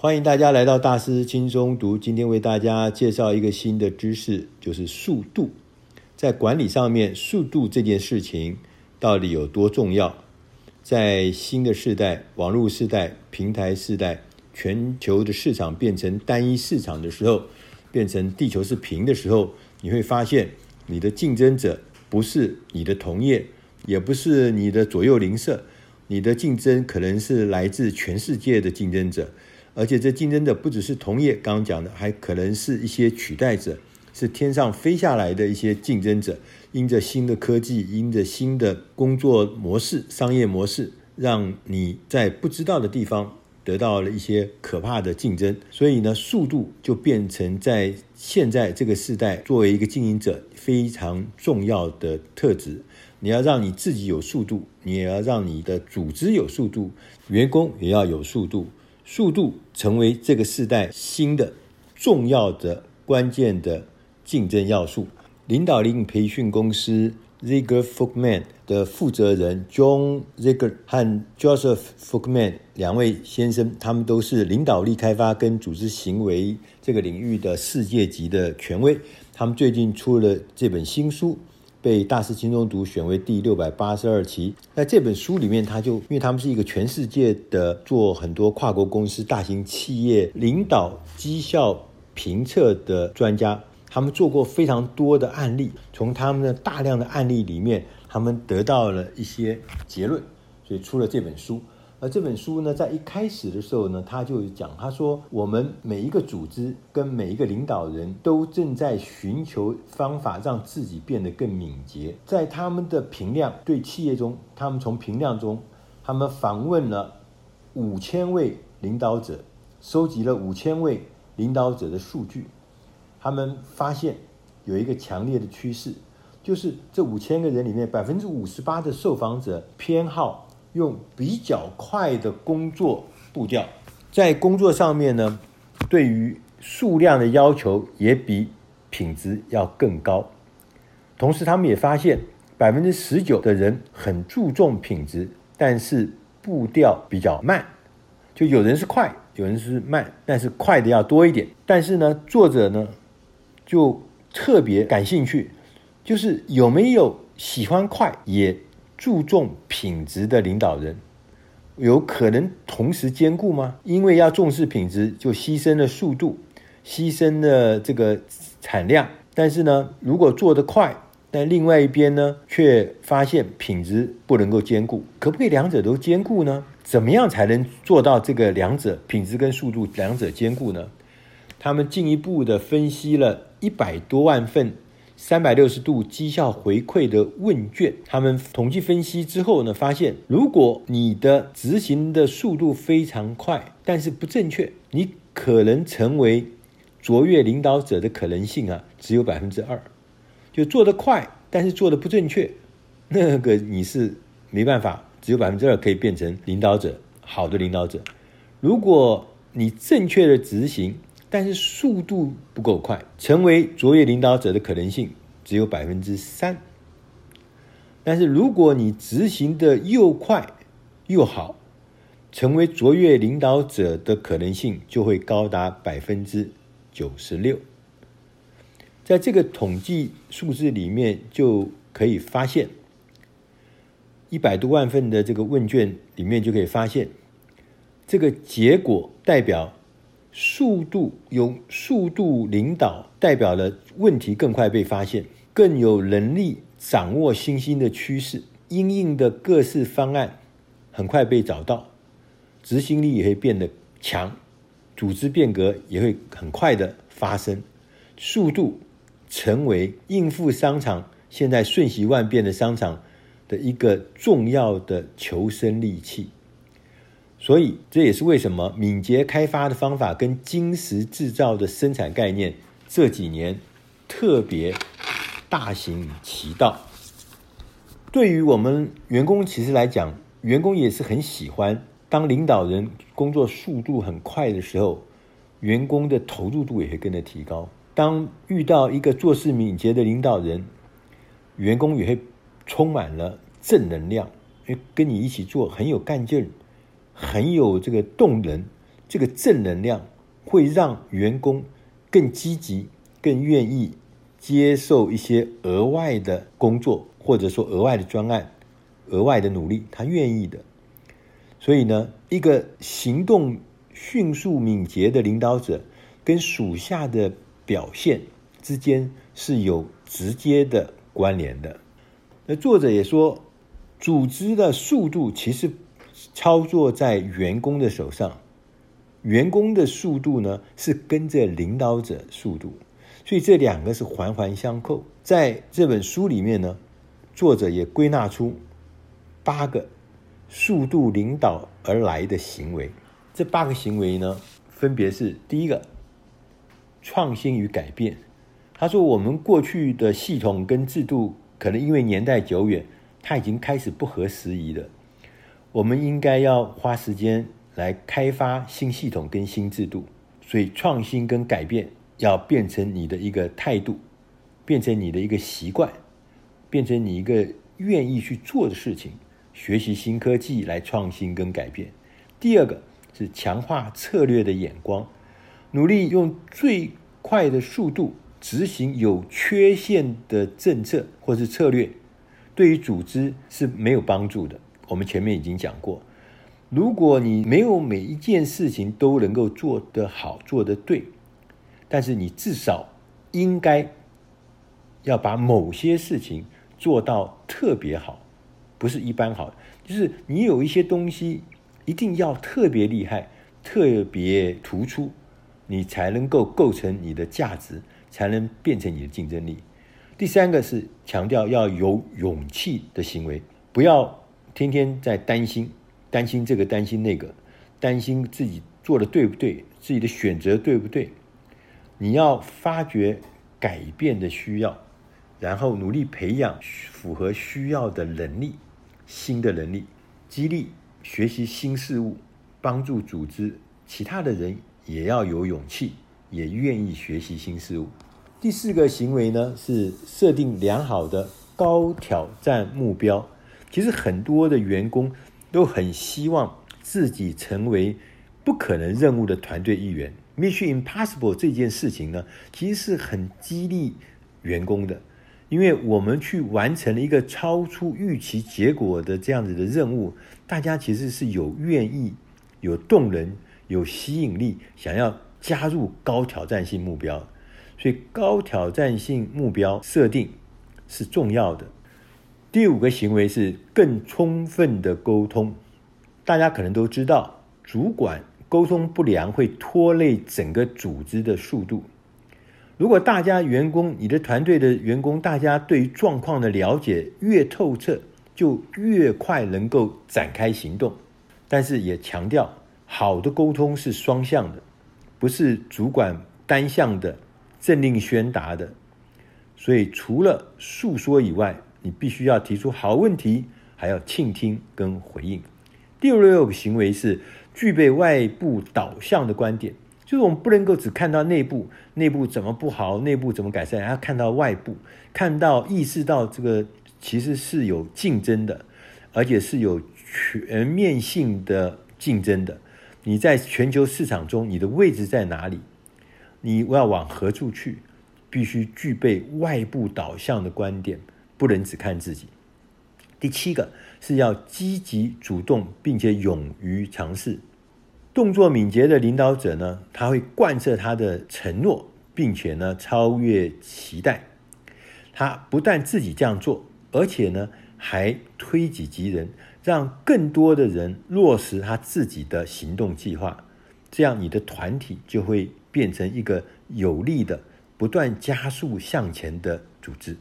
欢迎大家来到大师轻松读。今天为大家介绍一个新的知识，就是速度。在管理上面，速度这件事情到底有多重要？在新的世代、网络世代、平台世代，全球的市场变成单一市场的时候，变成地球是平的时候，你会发现你的竞争者不是你的同业，也不是你的左右邻舍，你的竞争可能是来自全世界的竞争者。而且这竞争的不只是同业，刚刚讲的，还可能是一些取代者，是天上飞下来的一些竞争者。因着新的科技，因着新的工作模式、商业模式，让你在不知道的地方得到了一些可怕的竞争。所以呢，速度就变成在现在这个时代，作为一个经营者非常重要的特质。你要让你自己有速度，你也要让你的组织有速度，员工也要有速度。速度成为这个时代新的重要的关键的竞争要素。领导力培训公司 Zigler Folkman 的负责人 John Zigler 和 Joseph Folkman 两位先生，他们都是领导力开发跟组织行为这个领域的世界级的权威。他们最近出了这本新书。被大师轻松读选为第六百八十二期。在这本书里面，他就因为他们是一个全世界的做很多跨国公司、大型企业领导绩效评测的专家，他们做过非常多的案例，从他们的大量的案例里面，他们得到了一些结论，所以出了这本书。而这本书呢，在一开始的时候呢，他就讲，他说，我们每一个组织跟每一个领导人都正在寻求方法，让自己变得更敏捷。在他们的评量对企业中，他们从评量中，他们访问了五千位领导者，收集了五千位领导者的数据，他们发现有一个强烈的趋势，就是这五千个人里面，百分之五十八的受访者偏好。用比较快的工作步调，在工作上面呢，对于数量的要求也比品质要更高。同时，他们也发现百分之十九的人很注重品质，但是步调比较慢。就有人是快，有人是慢，但是快的要多一点。但是呢，作者呢就特别感兴趣，就是有没有喜欢快也。注重品质的领导人，有可能同时兼顾吗？因为要重视品质，就牺牲了速度，牺牲了这个产量。但是呢，如果做得快，但另外一边呢，却发现品质不能够兼顾，可不可以两者都兼顾呢？怎么样才能做到这个两者品质跟速度两者兼顾呢？他们进一步的分析了一百多万份。三百六十度绩效回馈的问卷，他们统计分析之后呢，发现如果你的执行的速度非常快，但是不正确，你可能成为卓越领导者的可能性啊，只有百分之二。就做得快，但是做得不正确，那个你是没办法，只有百分之二可以变成领导者，好的领导者。如果你正确的执行，但是速度不够快，成为卓越领导者的可能性只有百分之三。但是如果你执行的又快又好，成为卓越领导者的可能性就会高达百分之九十六。在这个统计数字里面，就可以发现一百多万份的这个问卷里面就可以发现，这个结果代表。速度用速度领导，代表了问题更快被发现，更有能力掌握新兴的趋势，因应的各式方案很快被找到，执行力也会变得强，组织变革也会很快的发生，速度成为应付商场现在瞬息万变的商场的一个重要的求生利器。所以，这也是为什么敏捷开发的方法跟精实制造的生产概念这几年特别大行其道。对于我们员工其实来讲，员工也是很喜欢当领导人工作速度很快的时候，员工的投入度也会跟着提高。当遇到一个做事敏捷的领导人，员工也会充满了正能量，因为跟你一起做很有干劲。很有这个动能，这个正能量会让员工更积极、更愿意接受一些额外的工作，或者说额外的专案、额外的努力，他愿意的。所以呢，一个行动迅速敏捷的领导者，跟属下的表现之间是有直接的关联的。那作者也说，组织的速度其实操作在员工的手上。员工的速度呢，是跟着领导者速度，所以这两个是环环相扣。在这本书里面呢，作者也归纳出八个速度领导而来的行为。这八个行为呢，分别是：第一个，创新与改变。他说，我们过去的系统跟制度，可能因为年代久远，它已经开始不合时宜了。我们应该要花时间。来开发新系统跟新制度，所以创新跟改变要变成你的一个态度，变成你的一个习惯，变成你一个愿意去做的事情。学习新科技来创新跟改变。第二个是强化策略的眼光，努力用最快的速度执行有缺陷的政策或是策略，对于组织是没有帮助的。我们前面已经讲过。如果你没有每一件事情都能够做得好、做得对，但是你至少应该要把某些事情做到特别好，不是一般好，就是你有一些东西一定要特别厉害、特别突出，你才能够构成你的价值，才能变成你的竞争力。第三个是强调要有勇气的行为，不要天天在担心。担心这个，担心那个，担心自己做的对不对，自己的选择对不对？你要发掘改变的需要，然后努力培养符合需要的能力，新的能力，激励学习新事物，帮助组织其他的人也要有勇气，也愿意学习新事物。第四个行为呢，是设定良好的高挑战目标。其实很多的员工。都很希望自己成为不可能任务的团队一员。Mission Impossible 这件事情呢，其实是很激励员工的，因为我们去完成了一个超出预期结果的这样子的任务，大家其实是有愿意、有动能、有吸引力，想要加入高挑战性目标。所以，高挑战性目标设定是重要的。第五个行为是更充分的沟通。大家可能都知道，主管沟通不良会拖累整个组织的速度。如果大家员工、你的团队的员工，大家对于状况的了解越透彻，就越快能够展开行动。但是也强调，好的沟通是双向的，不是主管单向的政令宣达的。所以除了诉说以外，你必须要提出好问题，还要倾听跟回应。第六个行为是具备外部导向的观点，就是我们不能够只看到内部，内部怎么不好，内部怎么改善，还要看到外部，看到意识到这个其实是有竞争的，而且是有全面性的竞争的。你在全球市场中，你的位置在哪里？你要往何处去？必须具备外部导向的观点。不能只看自己。第七个是要积极主动，并且勇于尝试。动作敏捷的领导者呢，他会贯彻他的承诺，并且呢超越期待。他不但自己这样做，而且呢还推己及人，让更多的人落实他自己的行动计划。这样你的团体就会变成一个有力的、不断加速向前的组织。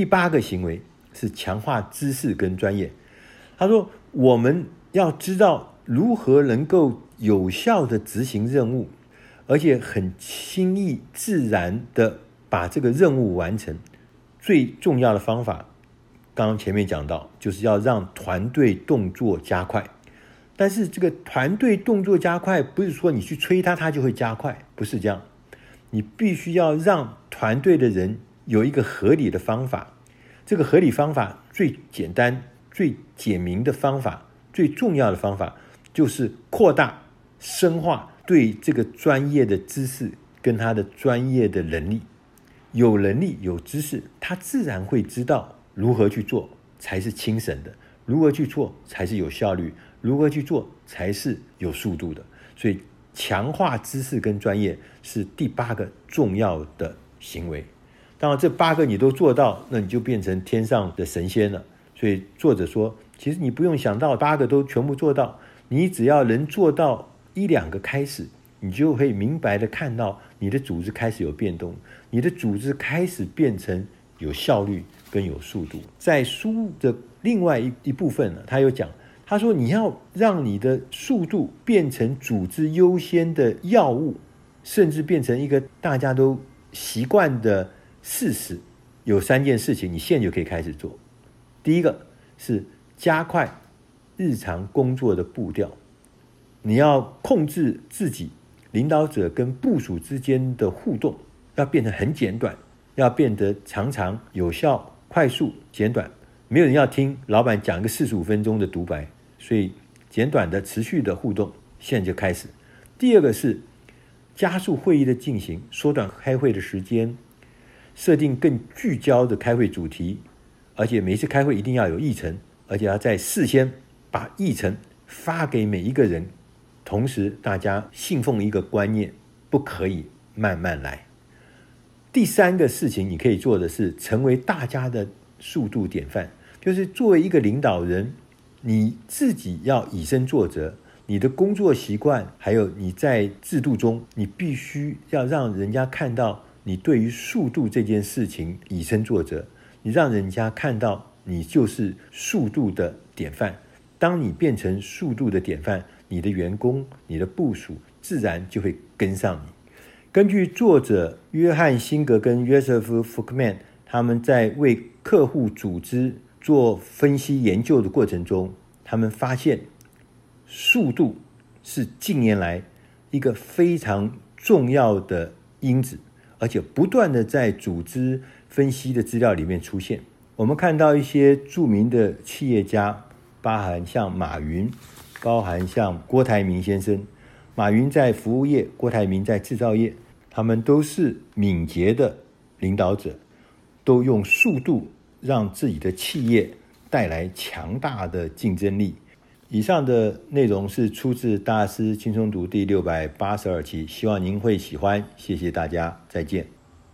第八个行为是强化知识跟专业。他说：“我们要知道如何能够有效的执行任务，而且很轻易自然的把这个任务完成。最重要的方法，刚刚前面讲到，就是要让团队动作加快。但是这个团队动作加快，不是说你去催他，他就会加快，不是这样。你必须要让团队的人。”有一个合理的方法，这个合理方法最简单、最简明的方法，最重要的方法就是扩大深化对这个专业的知识跟他的专业的能力。有能力、有知识，他自然会知道如何去做才是轻省的，如何去做才是有效率，如何去做才是有速度的。所以，强化知识跟专业是第八个重要的行为。当然，这八个你都做到，那你就变成天上的神仙了。所以，作者说，其实你不用想到八个都全部做到，你只要能做到一两个开始。你就会明白的看到你的组织开始有变动，你的组织开始变成有效率跟有速度。在书的另外一一部分呢，他有讲，他说你要让你的速度变成组织优先的药物，甚至变成一个大家都习惯的事实。有三件事情，你现在就可以开始做。第一个是加快日常工作的步调，你要控制自己。领导者跟部属之间的互动要变得很简短，要变得常常有效、快速、简短。没有人要听老板讲一个四十五分钟的独白，所以简短的、持续的互动现在就开始。第二个是加速会议的进行，缩短开会的时间，设定更聚焦的开会主题，而且每次开会一定要有议程，而且要在事先把议程发给每一个人。同时，大家信奉一个观念，不可以慢慢来。第三个事情，你可以做的是成为大家的速度典范，就是作为一个领导人，你自己要以身作则。你的工作习惯，还有你在制度中，你必须要让人家看到你对于速度这件事情以身作则。你让人家看到你就是速度的典范。当你变成速度的典范，你的员工、你的部署自然就会跟上你。根据作者约翰辛格跟约瑟夫福克曼他们在为客户组织做分析研究的过程中，他们发现速度是近年来一个非常重要的因子，而且不断的在组织分析的资料里面出现。我们看到一些著名的企业家，包含像马云。包含像郭台铭先生，马云在服务业，郭台铭在制造业，他们都是敏捷的领导者，都用速度让自己的企业带来强大的竞争力。以上的内容是出自《大师轻松读》第六百八十二期，希望您会喜欢。谢谢大家，再见。